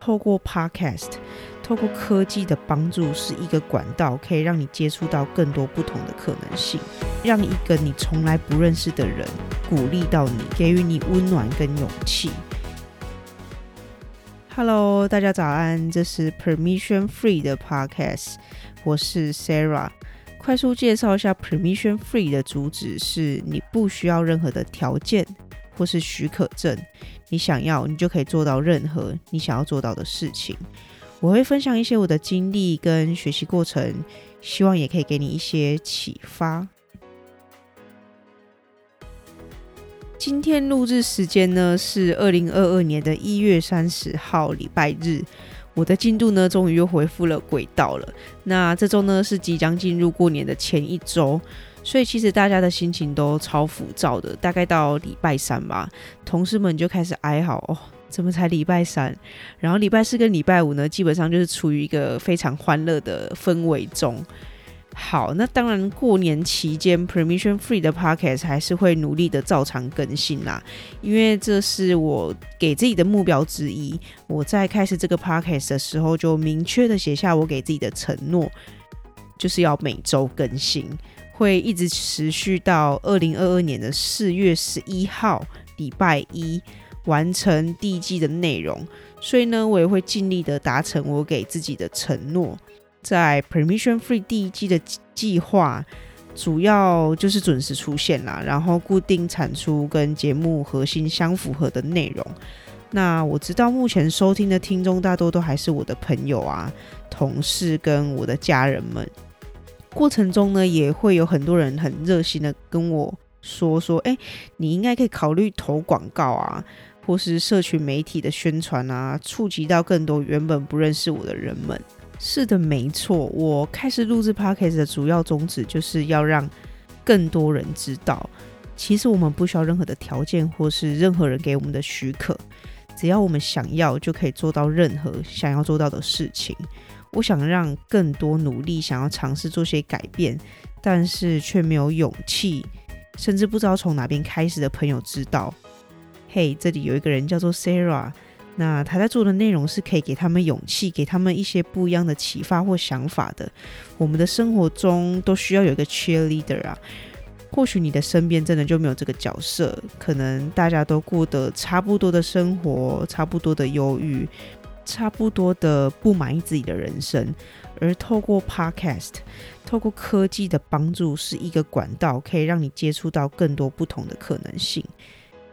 透过 Podcast，透过科技的帮助，是一个管道，可以让你接触到更多不同的可能性，让一个你从来不认识的人鼓励到你，给予你温暖跟勇气。Hello，大家早安，这是 Permission Free 的 Podcast，我是 Sarah。快速介绍一下 Permission Free 的主旨是：你不需要任何的条件或是许可证。你想要，你就可以做到任何你想要做到的事情。我会分享一些我的经历跟学习过程，希望也可以给你一些启发。今天录制时间呢是二零二二年的一月三十号，礼拜日。我的进度呢终于又回复了轨道了。那这周呢是即将进入过年的前一周。所以其实大家的心情都超浮躁的，大概到礼拜三吧，同事们就开始哀嚎哦，怎么才礼拜三？然后礼拜四跟礼拜五呢，基本上就是处于一个非常欢乐的氛围中。好，那当然过年期间 Permission Free 的 Podcast 还是会努力的照常更新啦，因为这是我给自己的目标之一。我在开始这个 Podcast 的时候，就明确的写下我给自己的承诺，就是要每周更新。会一直持续到二零二二年的四月十一号礼拜一完成第一季的内容，所以呢，我也会尽力的达成我给自己的承诺。在 Permission Free 第一季的计划，主要就是准时出现啦，然后固定产出跟节目核心相符合的内容。那我知道目前收听的听众大多都还是我的朋友啊、同事跟我的家人们。过程中呢，也会有很多人很热心的跟我说说，哎，你应该可以考虑投广告啊，或是社群媒体的宣传啊，触及到更多原本不认识我的人们。是的，没错，我开始录制 Podcast 的主要宗旨就是要让更多人知道，其实我们不需要任何的条件或是任何人给我们的许可，只要我们想要，就可以做到任何想要做到的事情。我想让更多努力想要尝试做些改变，但是却没有勇气，甚至不知道从哪边开始的朋友知道，嘿，这里有一个人叫做 Sarah，那他在做的内容是可以给他们勇气，给他们一些不一样的启发或想法的。我们的生活中都需要有一个 cheerleader 啊，或许你的身边真的就没有这个角色，可能大家都过得差不多的生活，差不多的忧郁。差不多的不满意自己的人生，而透过 Podcast，透过科技的帮助，是一个管道，可以让你接触到更多不同的可能性，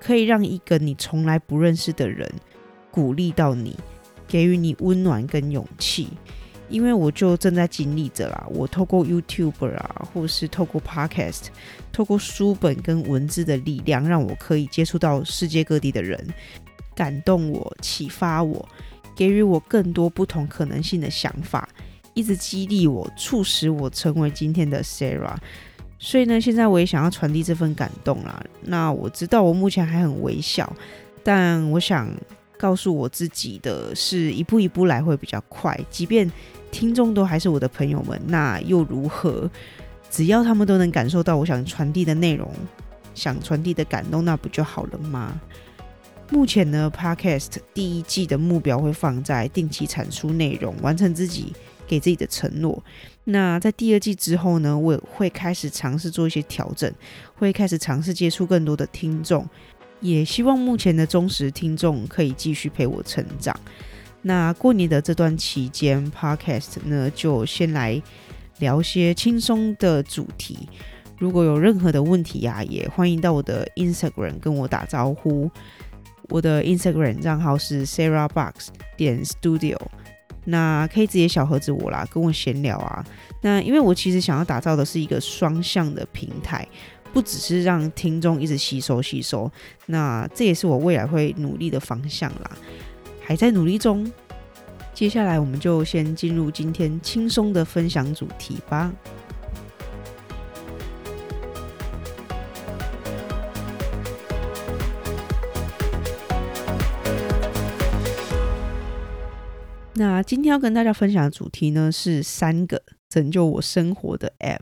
可以让一个你从来不认识的人鼓励到你，给予你温暖跟勇气。因为我就正在经历着啦，我透过 YouTube 啊，或是透过 Podcast，透过书本跟文字的力量，让我可以接触到世界各地的人，感动我，启发我。给予我更多不同可能性的想法，一直激励我，促使我成为今天的 Sarah。所以呢，现在我也想要传递这份感动啦。那我知道我目前还很微小，但我想告诉我自己的是，一步一步来会比较快。即便听众都还是我的朋友们，那又如何？只要他们都能感受到我想传递的内容，想传递的感动，那不就好了吗？目前呢，Podcast 第一季的目标会放在定期产出内容，完成自己给自己的承诺。那在第二季之后呢，我会开始尝试做一些调整，会开始尝试接触更多的听众，也希望目前的忠实听众可以继续陪我成长。那过年的这段期间，Podcast 呢就先来聊些轻松的主题。如果有任何的问题呀、也欢迎到我的 Instagram 跟我打招呼。我的 Instagram 账号是 sarahbox 点 studio，那可以直接小盒子我啦，跟我闲聊啊。那因为我其实想要打造的是一个双向的平台，不只是让听众一直吸收吸收，那这也是我未来会努力的方向啦，还在努力中。接下来我们就先进入今天轻松的分享主题吧。那今天要跟大家分享的主题呢，是三个拯救我生活的 App。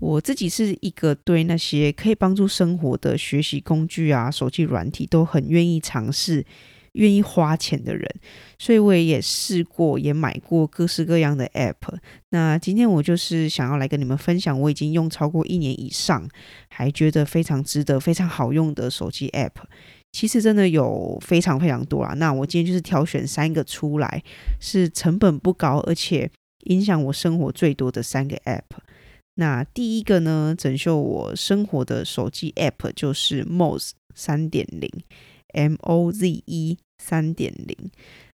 我自己是一个对那些可以帮助生活的学习工具啊、手机软体都很愿意尝试，愿意花钱的人，所以我也试过，也买过各式各样的 App。那今天我就是想要来跟你们分享，我已经用超过一年以上，还觉得非常值得、非常好用的手机 App。其实真的有非常非常多啦。那我今天就是挑选三个出来，是成本不高，而且影响我生活最多的三个 App。那第一个呢，拯救我生活的手机 App 就是 Moz 三点零，M O Z E 三点零，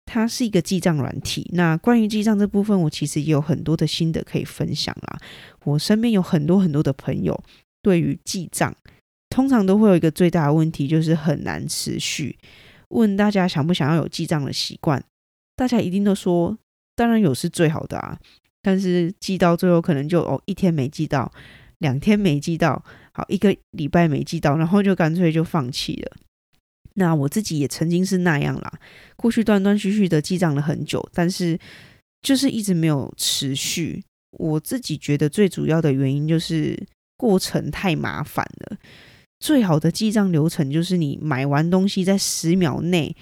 它是一个记账软体。那关于记账这部分，我其实也有很多的心得可以分享啦。我身边有很多很多的朋友，对于记账，通常都会有一个最大的问题，就是很难持续。问大家想不想要有记账的习惯，大家一定都说，当然有是最好的啊。但是记到最后，可能就哦一天没记到，两天没记到，好一个礼拜没记到，然后就干脆就放弃了。那我自己也曾经是那样啦，过去断断续续的记账了很久，但是就是一直没有持续。我自己觉得最主要的原因就是过程太麻烦了。最好的记账流程就是你买完东西在十秒内。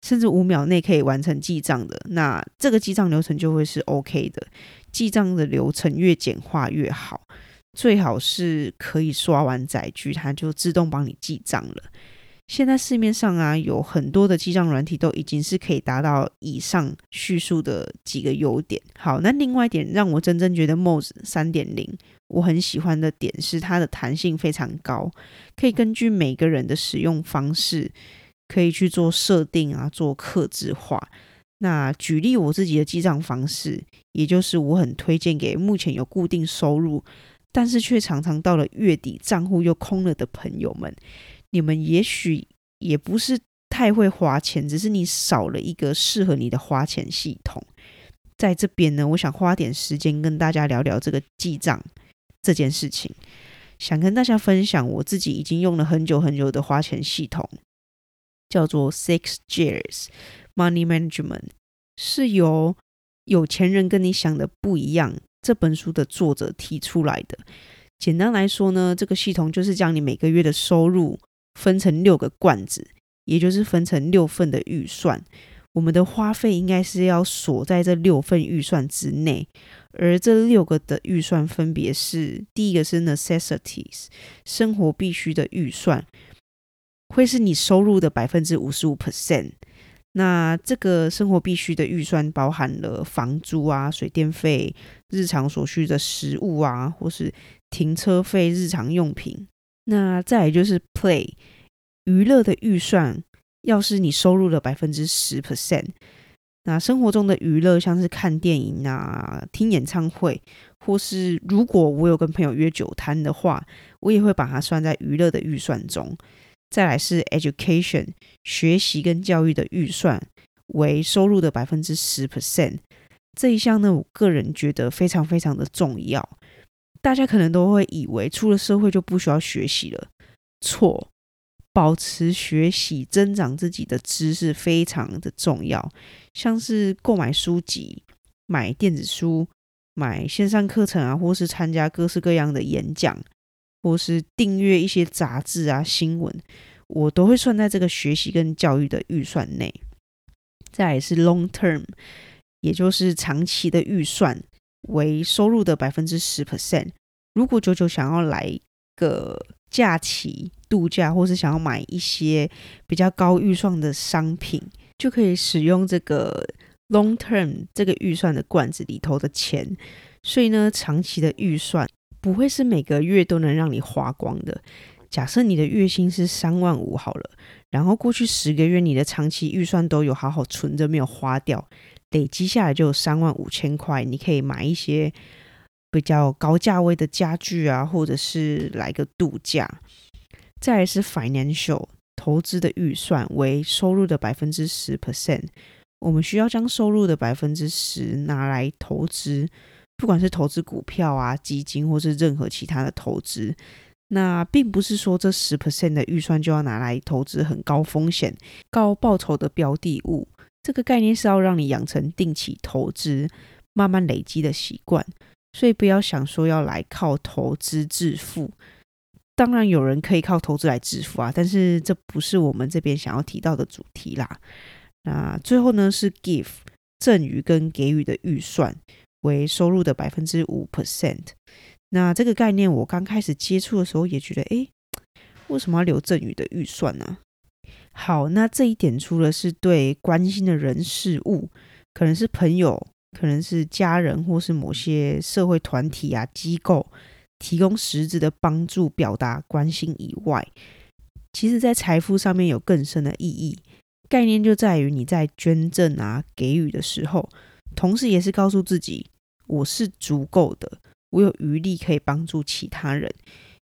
甚至五秒内可以完成记账的，那这个记账流程就会是 OK 的。记账的流程越简化越好，最好是可以刷完载具，它就自动帮你记账了。现在市面上啊，有很多的记账软体都已经是可以达到以上叙述的几个优点。好，那另外一点让我真正觉得 Moze 三点零我很喜欢的点是它的弹性非常高，可以根据每个人的使用方式。可以去做设定啊，做客制化。那举例我自己的记账方式，也就是我很推荐给目前有固定收入，但是却常常到了月底账户又空了的朋友们。你们也许也不是太会花钱，只是你少了一个适合你的花钱系统。在这边呢，我想花点时间跟大家聊聊这个记账这件事情，想跟大家分享我自己已经用了很久很久的花钱系统。叫做 Six Gears Money Management，是由有钱人跟你想的不一样这本书的作者提出来的。简单来说呢，这个系统就是将你每个月的收入分成六个罐子，也就是分成六份的预算。我们的花费应该是要锁在这六份预算之内，而这六个的预算分别是：第一个是 Necessities，生活必须的预算。会是你收入的百分之五十五 percent。那这个生活必须的预算包含了房租啊、水电费、日常所需的食物啊，或是停车费、日常用品。那再来就是 play 娱乐的预算，要是你收入的百分之十 percent。那生活中的娱乐像是看电影啊、听演唱会，或是如果我有跟朋友约酒摊的话，我也会把它算在娱乐的预算中。再来是 education 学习跟教育的预算为收入的百分之十 percent，这一项呢，我个人觉得非常非常的重要。大家可能都会以为出了社会就不需要学习了，错，保持学习、增长自己的知识非常的重要。像是购买书籍、买电子书、买线上课程啊，或是参加各式各样的演讲。或是订阅一些杂志啊、新闻，我都会算在这个学习跟教育的预算内。再来是 long term，也就是长期的预算为收入的百分之十 percent。如果九九想要来个假期度假，或是想要买一些比较高预算的商品，就可以使用这个 long term 这个预算的罐子里头的钱。所以呢，长期的预算。不会是每个月都能让你花光的。假设你的月薪是三万五好了，然后过去十个月你的长期预算都有好好存着，没有花掉，累积下来就有三万五千块，你可以买一些比较高价位的家具啊，或者是来个度假。再来是 financial 投资的预算为收入的百分之十 percent，我们需要将收入的百分之十拿来投资。不管是投资股票啊、基金，或是任何其他的投资，那并不是说这十 percent 的预算就要拿来投资很高风险、高报酬的标的物。这个概念是要让你养成定期投资、慢慢累积的习惯。所以不要想说要来靠投资致富。当然有人可以靠投资来致富啊，但是这不是我们这边想要提到的主题啦。那最后呢是 give 赠与跟给予的预算为收入的百分之五 percent。那这个概念我刚开始接触的时候也觉得，诶，为什么要留赠与的预算呢？好，那这一点除了是对关心的人事物，可能是朋友，可能是家人，或是某些社会团体啊机构，提供实质的帮助，表达关心以外，其实在财富上面有更深的意义。概念就在于你在捐赠啊给予的时候，同时也是告诉自己，我是足够的，我有余力可以帮助其他人，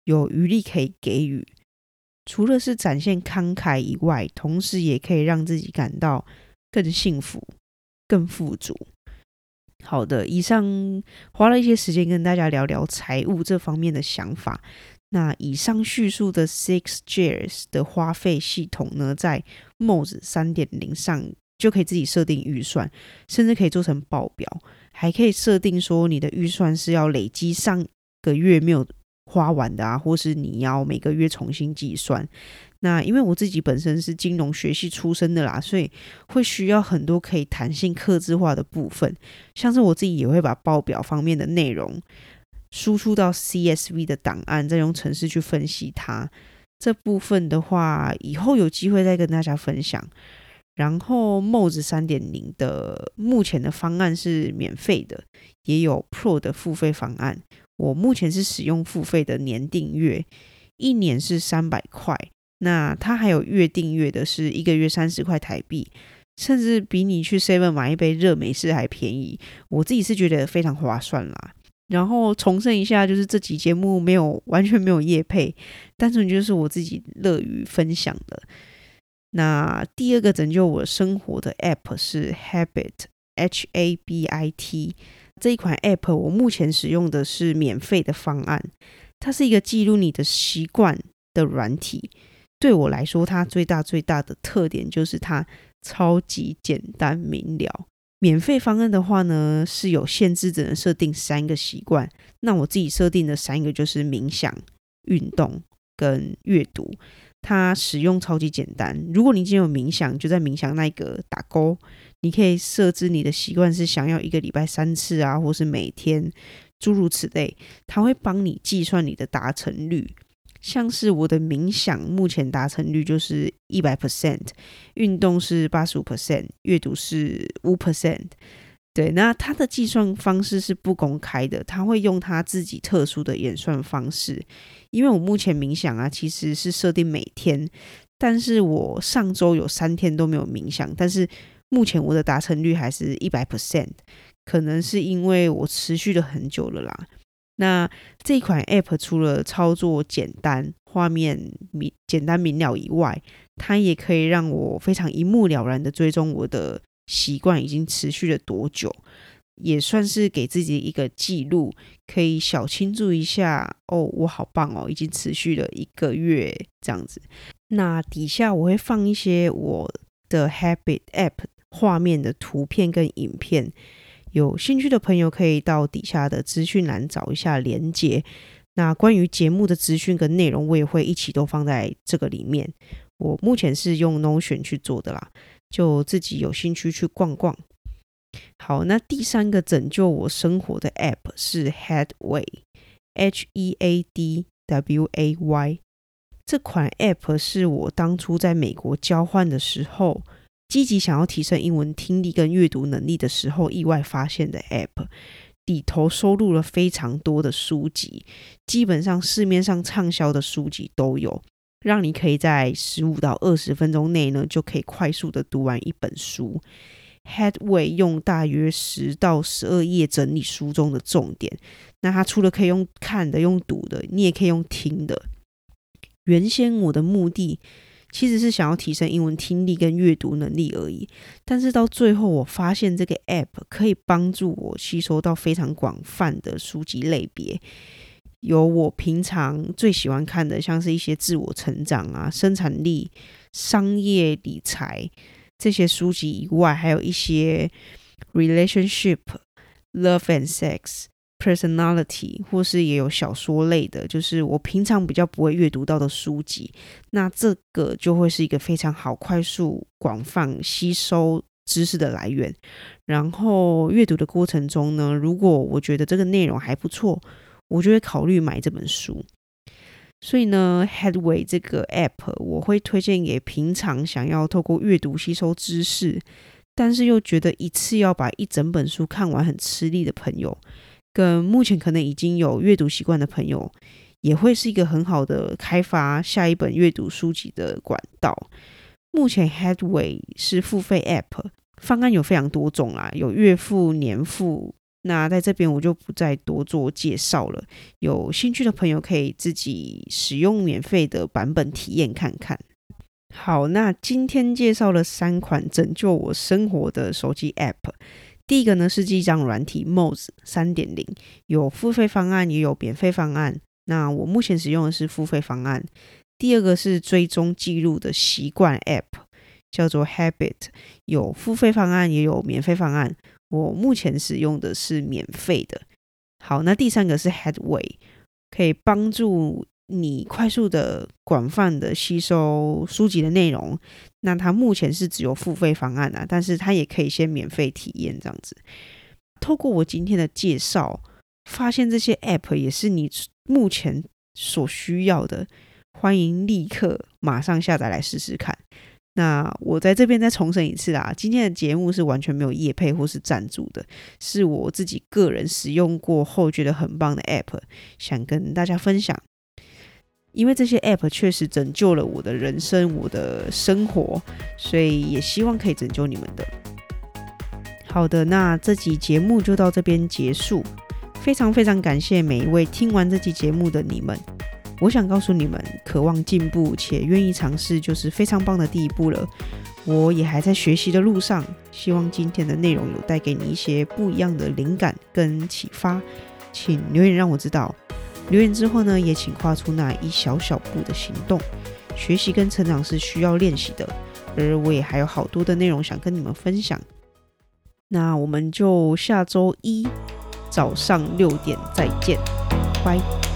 有余力可以给予。除了是展现慷慨以外，同时也可以让自己感到更幸福、更富足。好的，以上花了一些时间跟大家聊聊财务这方面的想法。那以上叙述的 Six Gears 的花费系统呢，在 Moz 三点零上就可以自己设定预算，甚至可以做成报表，还可以设定说你的预算是要累积上个月没有花完的啊，或是你要每个月重新计算。那因为我自己本身是金融学系出身的啦，所以会需要很多可以弹性克制化的部分，像是我自己也会把报表方面的内容输出到 CSV 的档案，再用程式去分析它。这部分的话，以后有机会再跟大家分享。然后 Moz 三点零的目前的方案是免费的，也有 Pro 的付费方案。我目前是使用付费的年订阅，一年是三百块。那它还有月订阅的，是一个月三十块台币，甚至比你去 Seven 买一杯热美式还便宜。我自己是觉得非常划算啦。然后重申一下，就是这集节目没有完全没有业配，单纯就是我自己乐于分享的。那第二个拯救我生活的 App 是 Habit H A B I T。这一款 App 我目前使用的是免费的方案，它是一个记录你的习惯的软体。对我来说，它最大最大的特点就是它超级简单明了。免费方案的话呢，是有限制，只能设定三个习惯。那我自己设定的三个就是冥想、运动跟阅读。它使用超级简单。如果你已经有冥想，就在冥想那一个打勾。你可以设置你的习惯是想要一个礼拜三次啊，或是每天，诸如此类。它会帮你计算你的达成率。像是我的冥想目前达成率就是一百 percent，运动是八十五 percent，阅读是五 percent。对，那它的计算方式是不公开的，他会用他自己特殊的演算方式。因为我目前冥想啊，其实是设定每天，但是我上周有三天都没有冥想，但是目前我的达成率还是一百 percent，可能是因为我持续了很久了啦。那这款 App 除了操作简单、画面明简单明了以外，它也可以让我非常一目了然的追踪我的习惯已经持续了多久，也算是给自己一个记录，可以小庆祝一下哦，我好棒哦，已经持续了一个月这样子。那底下我会放一些我的 Habit App 画面的图片跟影片。有兴趣的朋友可以到底下的资讯栏找一下连接。那关于节目的资讯跟内容，我也会一起都放在这个里面。我目前是用 Notion 去做的啦，就自己有兴趣去逛逛。好，那第三个拯救我生活的 App 是 Headway，H E A D W A Y。这款 App 是我当初在美国交换的时候。积极想要提升英文听力跟阅读能力的时候，意外发现的 App 里头收录了非常多的书籍，基本上市面上畅销的书籍都有，让你可以在十五到二十分钟内呢，就可以快速的读完一本书。Headway 用大约十到十二页整理书中的重点，那它除了可以用看的、用读的，你也可以用听的。原先我的目的。其实是想要提升英文听力跟阅读能力而已，但是到最后我发现这个 App 可以帮助我吸收到非常广泛的书籍类别，有我平常最喜欢看的，像是一些自我成长啊、生产力、商业理财这些书籍以外，还有一些 relationship、love and sex、personality，或是也有小说类的，就是我平常比较不会阅读到的书籍，那这个就会是一个非常好、快速、广泛吸收知识的来源。然后阅读的过程中呢，如果我觉得这个内容还不错，我就会考虑买这本书。所以呢，Headway 这个 App 我会推荐给平常想要透过阅读吸收知识，但是又觉得一次要把一整本书看完很吃力的朋友。跟目前可能已经有阅读习惯的朋友，也会是一个很好的开发下一本阅读书籍的管道。目前 Headway 是付费 App，方案有非常多种啦，有月付、年付。那在这边我就不再多做介绍了。有兴趣的朋友可以自己使用免费的版本体验看看。好，那今天介绍了三款拯救我生活的手机 App。第一个呢是记账软体 Moz 三点零，有付费方案也有免费方案。那我目前使用的是付费方案。第二个是追踪记录的习惯 App，叫做 Habit，有付费方案也有免费方案。我目前使用的是免费的。好，那第三个是 Headway，可以帮助。你快速的、广泛的吸收书籍的内容，那它目前是只有付费方案啊，但是它也可以先免费体验这样子。透过我今天的介绍，发现这些 App 也是你目前所需要的，欢迎立刻马上下载来试试看。那我在这边再重申一次啊，今天的节目是完全没有业配或是赞助的，是我自己个人使用过后觉得很棒的 App，想跟大家分享。因为这些 App 确实拯救了我的人生，我的生活，所以也希望可以拯救你们的。好的，那这集节目就到这边结束。非常非常感谢每一位听完这集节目的你们。我想告诉你们，渴望进步且愿意尝试，就是非常棒的第一步了。我也还在学习的路上，希望今天的内容有带给你一些不一样的灵感跟启发，请留言让我知道。留言之后呢，也请跨出那一小小步的行动。学习跟成长是需要练习的，而我也还有好多的内容想跟你们分享。那我们就下周一早上六点再见，拜。